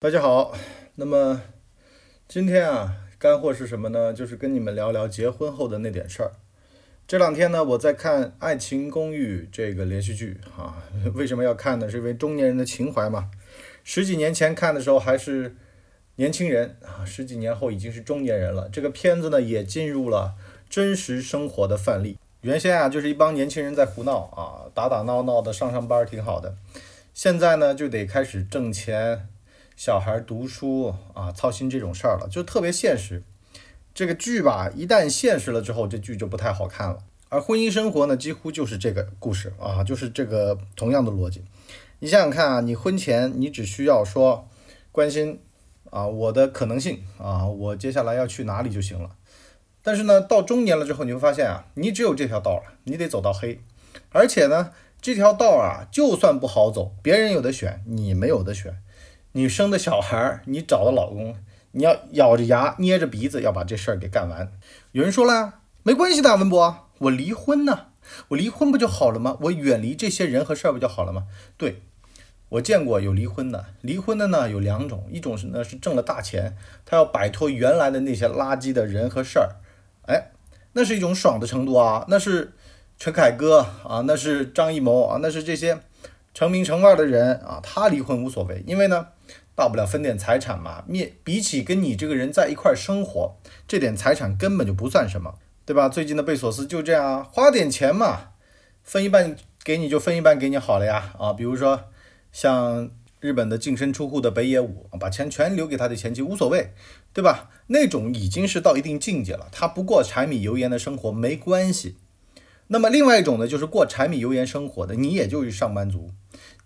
大家好，那么今天啊，干货是什么呢？就是跟你们聊聊结婚后的那点事儿。这两天呢，我在看《爱情公寓》这个连续剧啊。为什么要看呢？是因为中年人的情怀嘛。十几年前看的时候还是年轻人啊，十几年后已经是中年人了。这个片子呢，也进入了真实生活的范例。原先啊，就是一帮年轻人在胡闹啊，打打闹闹的上上班挺好的。现在呢，就得开始挣钱。小孩读书啊，操心这种事儿了，就特别现实。这个剧吧，一旦现实了之后，这剧就不太好看了。而婚姻生活呢，几乎就是这个故事啊，就是这个同样的逻辑。你想想看啊，你婚前你只需要说关心啊我的可能性啊，我接下来要去哪里就行了。但是呢，到中年了之后，你会发现啊，你只有这条道了，你得走到黑。而且呢，这条道啊，就算不好走，别人有的选，你没有的选。你生的小孩，你找的老公，你要咬着牙捏着鼻子要把这事儿给干完。有人说了，没关系的，文博，我离婚呢，我离婚不就好了吗？我远离这些人和事儿不就好了吗？对，我见过有离婚的，离婚的呢有两种，一种是呢是挣了大钱，他要摆脱原来的那些垃圾的人和事儿，哎，那是一种爽的程度啊，那是陈凯歌啊，那是张艺谋啊，那是这些成名成腕的人啊，他离婚无所谓，因为呢。大不了分点财产嘛，面比起跟你这个人在一块生活，这点财产根本就不算什么，对吧？最近的贝索斯就这样啊，花点钱嘛，分一半给你就分一半给你好了呀，啊，比如说像日本的净身出户的北野武，把钱全留给他的前妻无所谓，对吧？那种已经是到一定境界了，他不过柴米油盐的生活没关系。那么另外一种呢，就是过柴米油盐生活的，你也就是上班族。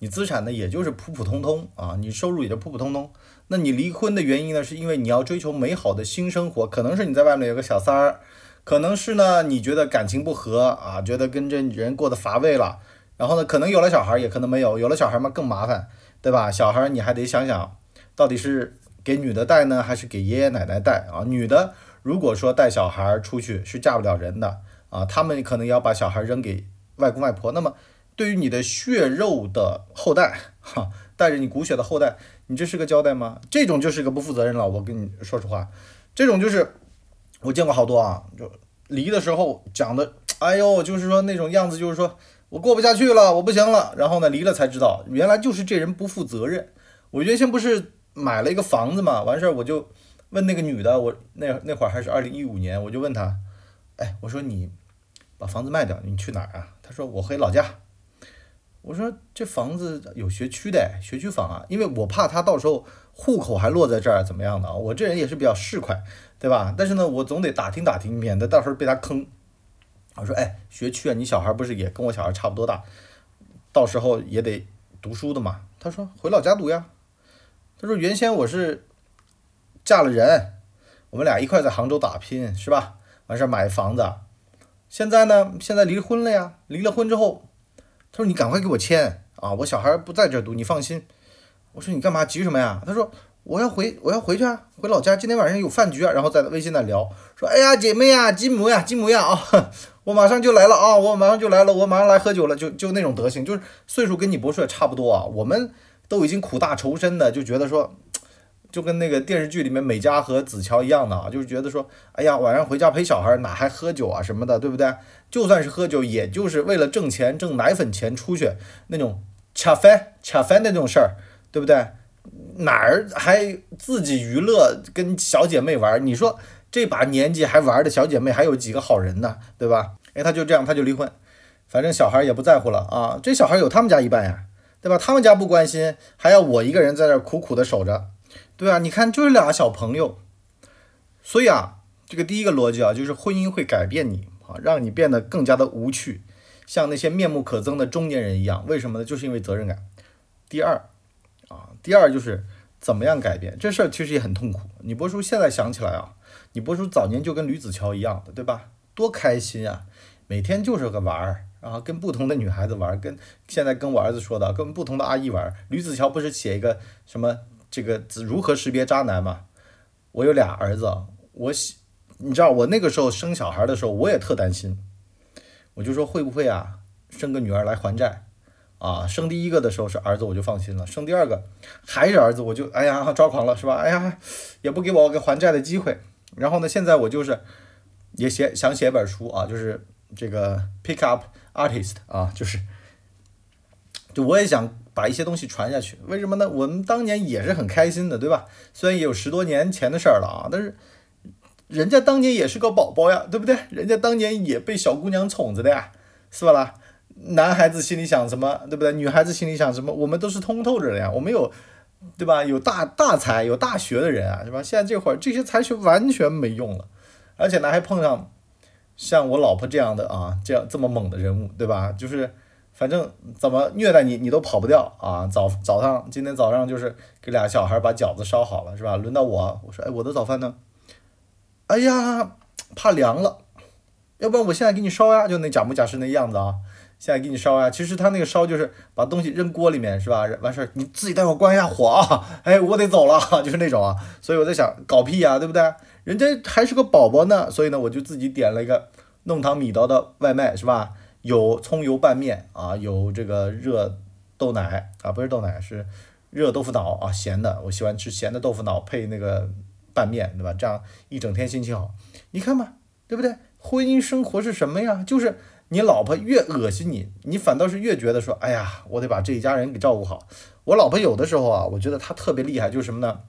你资产呢，也就是普普通通啊，你收入也就普普通通。那你离婚的原因呢，是因为你要追求美好的新生活，可能是你在外面有个小三儿，可能是呢你觉得感情不和啊，觉得跟这人过得乏味了，然后呢可能有了小孩，也可能没有，有了小孩嘛更麻烦，对吧？小孩你还得想想，到底是给女的带呢，还是给爷爷奶奶带啊？女的如果说带小孩出去是嫁不了人的啊，他们可能要把小孩扔给外公外婆，那么。对于你的血肉的后代，哈，带着你骨血的后代，你这是个交代吗？这种就是个不负责任了。我跟你说实话，这种就是我见过好多啊，就离的时候讲的，哎呦，就是说那种样子，就是说我过不下去了，我不行了。然后呢，离了才知道，原来就是这人不负责任。我原先不是买了一个房子嘛，完事儿我就问那个女的，我那那会儿还是二零一五年，我就问她，哎，我说你把房子卖掉，你去哪儿啊？她说我回老家。我说这房子有学区的，学区房啊，因为我怕他到时候户口还落在这儿怎么样的啊？我这人也是比较市侩，对吧？但是呢，我总得打听打听，免得到时候被他坑。我说，哎，学区啊，你小孩不是也跟我小孩差不多大，到时候也得读书的嘛。他说回老家读呀。他说原先我是嫁了人，我们俩一块在杭州打拼，是吧？完事儿买房子。现在呢，现在离婚了呀，离了婚之后。他说：“你赶快给我签啊！我小孩不在这读，你放心。”我说：“你干嘛急什么呀？”他说：“我要回，我要回去啊，回老家。今天晚上有饭局啊。”然后在微信那聊，说：“哎呀，姐妹呀，金母呀，金母呀啊，我马上就来了啊，我马上就来了，我马上来喝酒了。”就就那种德行，就是岁数跟你博士也差不多啊。我们都已经苦大仇深的，就觉得说。就跟那个电视剧里面美嘉和子乔一样的啊，就是觉得说，哎呀，晚上回家陪小孩哪还喝酒啊什么的，对不对？就算是喝酒，也就是为了挣钱，挣奶粉钱出去那种恰饭恰饭的那种事儿，对不对？哪儿还自己娱乐跟小姐妹玩？你说这把年纪还玩的小姐妹还有几个好人呢？对吧？哎，他就这样，他就离婚，反正小孩也不在乎了啊。这小孩有他们家一半呀，对吧？他们家不关心，还要我一个人在这苦苦的守着。对啊，你看就是俩小朋友，所以啊，这个第一个逻辑啊，就是婚姻会改变你啊，让你变得更加的无趣，像那些面目可憎的中年人一样。为什么呢？就是因为责任感。第二啊，第二就是怎么样改变这事儿，其实也很痛苦。你波叔现在想起来啊，你波叔早年就跟吕子乔一样的，对吧？多开心啊，每天就是个玩儿，然后跟不同的女孩子玩，跟现在跟我儿子说的，跟不同的阿姨玩。吕子乔不是写一个什么？这个如何识别渣男嘛？我有俩儿子，我喜，你知道我那个时候生小孩的时候，我也特担心，我就说会不会啊，生个女儿来还债，啊，生第一个的时候是儿子，我就放心了；生第二个还是儿子，我就哎呀抓狂了，是吧？哎呀，也不给我个还债的机会。然后呢，现在我就是也写想写本书啊，就是这个 pick up artist 啊，就是就我也想把一些东西传下去。为什么呢？我们当年也是很开心的，对吧？虽然也有十多年前的事儿了啊，但是人家当年也是个宝宝呀，对不对？人家当年也被小姑娘宠着的呀，是吧啦？男孩子心里想什么，对不对？女孩子心里想什么，我们都是通透着的呀。我们有，对吧？有大大才，有大学的人啊，是吧？现在这会儿这些才学完全没用了，而且呢还碰上像我老婆这样的啊，这样这么猛的人物，对吧？就是反正怎么虐待你，你都跑不掉啊。早早上今天早上就是给俩小孩把饺子烧好了，是吧？轮到我，我说哎，我的早饭呢？哎呀，怕凉了，要不然我现在给你烧呀，就那假模假式那样子啊。现在给你烧呀，其实他那个烧就是把东西扔锅里面，是吧？完事儿你自己待会儿关一下火啊，哎，我得走了，就是那种啊。所以我在想，搞屁呀，对不对？人家还是个宝宝呢，所以呢，我就自己点了一个弄堂米刀的外卖，是吧？有葱油拌面啊，有这个热豆奶啊，不是豆奶，是热豆腐脑啊，咸的，我喜欢吃咸的豆腐脑配那个拌面，对吧？这样一整天心情好。你看吧，对不对？婚姻生活是什么呀？就是。你老婆越恶心你，你反倒是越觉得说，哎呀，我得把这一家人给照顾好。我老婆有的时候啊，我觉得她特别厉害，就是什么呢？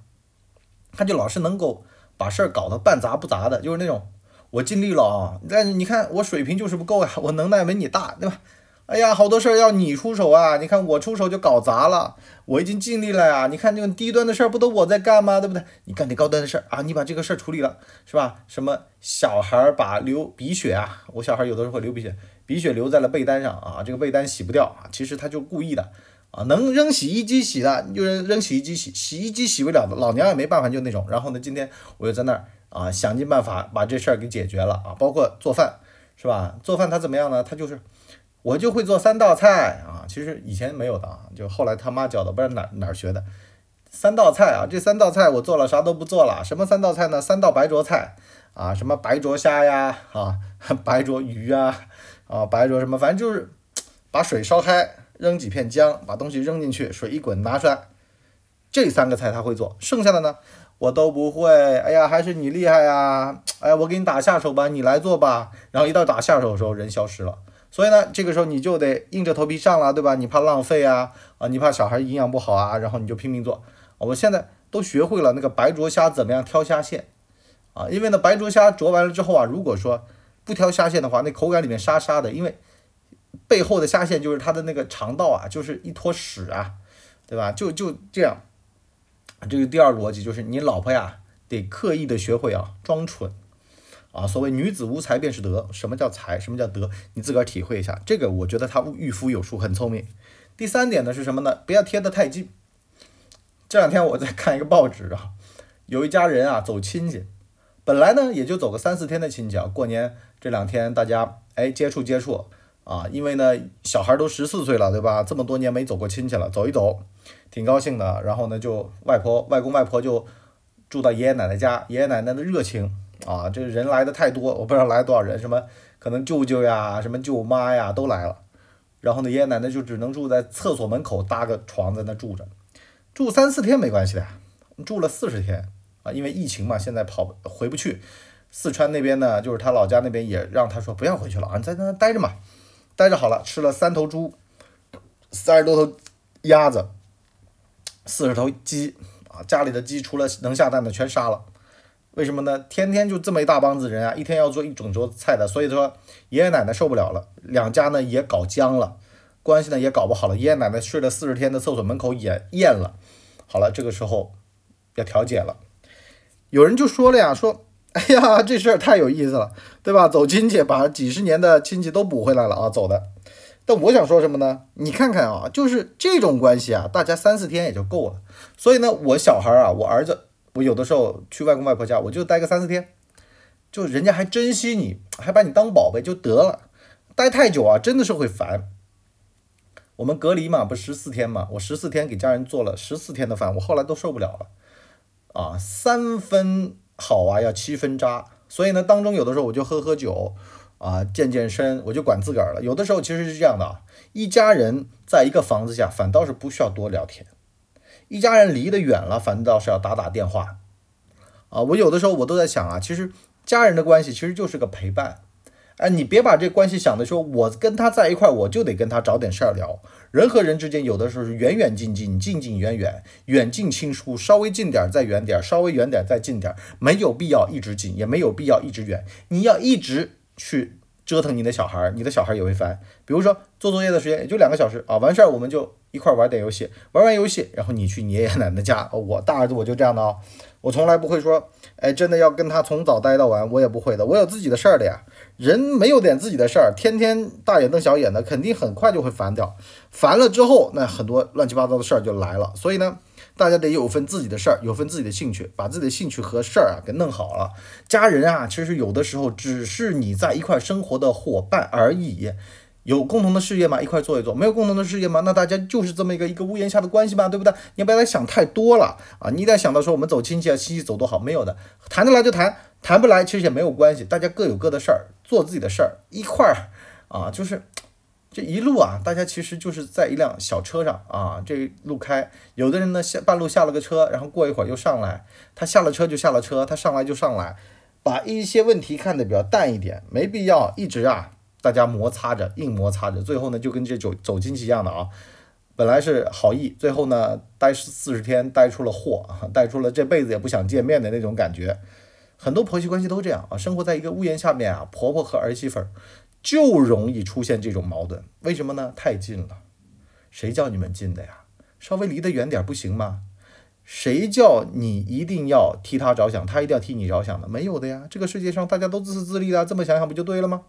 她就老是能够把事儿搞得半杂不杂的，就是那种我尽力了啊，但你看我水平就是不够呀，我能耐没你大，对吧？哎呀，好多事儿要你出手啊！你看我出手就搞砸了，我已经尽力了呀。你看这个低端的事儿不都我在干吗？对不对？你干点高端的事儿啊，你把这个事儿处理了，是吧？什么小孩把流鼻血啊，我小孩有的时候会流鼻血，鼻血流在了被单上啊，这个被单洗不掉啊，其实他就故意的啊，能扔洗衣机洗的就扔洗衣机洗，洗衣机洗不了的，老娘也没办法，就那种。然后呢，今天我就在那儿啊，想尽办法把这事儿给解决了啊，包括做饭，是吧？做饭他怎么样呢？他就是。我就会做三道菜啊，其实以前没有的啊，就后来他妈教的，不知道哪哪儿学的。三道菜啊，这三道菜我做了啥都不做了。什么三道菜呢？三道白灼菜啊，什么白灼虾呀，啊，白灼鱼呀，啊，白灼什么，反正就是把水烧开，扔几片姜，把东西扔进去，水一滚拿出来，这三个菜他会做，剩下的呢我都不会。哎呀，还是你厉害呀！哎，我给你打下手吧，你来做吧。然后一到打下手的时候，人消失了。所以呢，这个时候你就得硬着头皮上了，对吧？你怕浪费啊，啊，你怕小孩营养不好啊，然后你就拼命做。我现在都学会了那个白灼虾怎么样挑虾线啊，因为呢，白灼虾灼完了之后啊，如果说不挑虾线的话，那口感里面沙沙的，因为背后的虾线就是它的那个肠道啊，就是一坨屎啊，对吧？就就这样。这个第二个逻辑就是你老婆呀，得刻意的学会啊装蠢。啊，所谓女子无才便是德，什么叫才？什么叫德？你自个儿体会一下。这个我觉得他御夫有术，很聪明。第三点呢是什么呢？不要贴得太近。这两天我在看一个报纸啊，有一家人啊走亲戚，本来呢也就走个三四天的亲戚啊，过年这两天大家哎接触接触啊，因为呢小孩都十四岁了，对吧？这么多年没走过亲戚了，走一走挺高兴的。然后呢就外婆外公外婆就住到爷爷奶奶家，爷爷奶奶的热情。啊，这人来的太多，我不知道来多少人，什么可能舅舅呀，什么舅妈呀都来了，然后呢，爷爷奶奶就只能住在厕所门口搭个床在那住着，住三四天没关系的，住了四十天啊，因为疫情嘛，现在跑回不去，四川那边呢，就是他老家那边也让他说不要回去了啊，你在那待着嘛，待着好了，吃了三头猪，三十多头鸭子，四十头鸡啊，家里的鸡除了能下蛋的全杀了。为什么呢？天天就这么一大帮子人啊，一天要做一整桌菜的，所以说爷爷奶奶受不了了，两家呢也搞僵了，关系呢也搞不好了。爷爷奶奶睡了四十天的厕所门口也厌了。好了，这个时候要调解了。有人就说了呀，说，哎呀，这事儿太有意思了，对吧？走亲戚，把几十年的亲戚都补回来了啊，走的。但我想说什么呢？你看看啊，就是这种关系啊，大家三四天也就够了。所以呢，我小孩啊，我儿子。我有的时候去外公外婆家，我就待个三四天，就人家还珍惜你，还把你当宝贝就得了。待太久啊，真的是会烦。我们隔离嘛，不十四天嘛，我十四天给家人做了十四天的饭，我后来都受不了了。啊，三分好啊，要七分渣。所以呢，当中有的时候我就喝喝酒，啊，健健身，我就管自个儿了。有的时候其实是这样的啊，一家人在一个房子下，反倒是不需要多聊天；一家人离得远了，反倒是要打打电话。啊，我有的时候我都在想啊，其实家人的关系其实就是个陪伴。哎，你别把这关系想的说，我跟他在一块，我就得跟他找点事儿聊。人和人之间有的时候是远远近近，近近远远，远近亲疏，稍微近点儿再远点儿，稍微远点儿再近点儿，没有必要一直近，也没有必要一直远。你要一直去折腾你的小孩，你的小孩也会烦。比如说做作业的时间也就两个小时啊，完事儿我们就一块玩点游戏，玩完游戏，然后你去你爷爷奶奶家。我大儿子我就这样的啊，我从来不会说，哎，真的要跟他从早待到晚，我也不会的，我有自己的事儿的呀。人没有点自己的事儿，天天大眼瞪小眼的，肯定很快就会烦掉。烦了之后，那很多乱七八糟的事儿就来了。所以呢，大家得有份自己的事儿，有份自己的兴趣，把自己的兴趣和事儿啊给弄好了。家人啊，其实有的时候只是你在一块生活的伙伴而已。有共同的事业吗？一块做一做。没有共同的事业吗？那大家就是这么一个一个屋檐下的关系嘛，对不对？你不要想太多了啊！你一旦想到说我们走亲戚啊，亲戚走多好，没有的，谈得来就谈，谈不来其实也没有关系，大家各有各的事儿，做自己的事儿，一块儿啊，就是这一路啊，大家其实就是在一辆小车上啊，这一路开，有的人呢下半路下了个车，然后过一会儿又上来，他下了车就下了车，他上来就上来，把一些问题看得比较淡一点，没必要一直啊。大家摩擦着，硬摩擦着，最后呢，就跟这走走亲戚一样的啊，本来是好意，最后呢，待四十天，待出了祸啊，待出了这辈子也不想见面的那种感觉。很多婆媳关系都这样啊，生活在一个屋檐下面啊，婆婆和儿媳妇儿就容易出现这种矛盾。为什么呢？太近了。谁叫你们近的呀？稍微离得远点不行吗？谁叫你一定要替他着想，他一定要替你着想的？没有的呀。这个世界上大家都自私自利的，这么想想不就对了吗？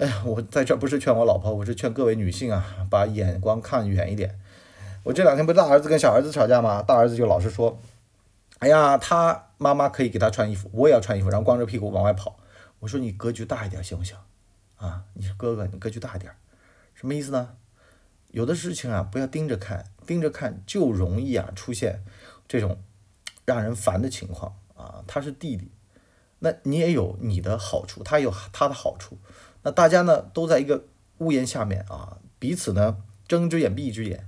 哎呀，我在这不是劝我老婆，我是劝各位女性啊，把眼光看远一点。我这两天不是大儿子跟小儿子吵架吗？大儿子就老是说，哎呀，他妈妈可以给他穿衣服，我也要穿衣服，然后光着屁股往外跑。我说你格局大一点行不行？啊，你是哥哥，你格局大一点，什么意思呢？有的事情啊，不要盯着看，盯着看就容易啊出现这种让人烦的情况啊。他是弟弟，那你也有你的好处，他有他的好处。那大家呢都在一个屋檐下面啊，彼此呢睁一只眼闭一只眼，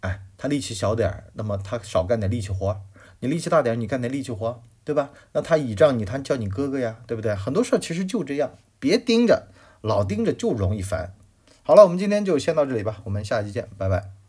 哎，他力气小点儿，那么他少干点力气活；你力气大点儿，你干点力气活，对吧？那他倚仗你，他叫你哥哥呀，对不对？很多事儿其实就这样，别盯着，老盯着就容易烦。好了，我们今天就先到这里吧，我们下期见，拜拜。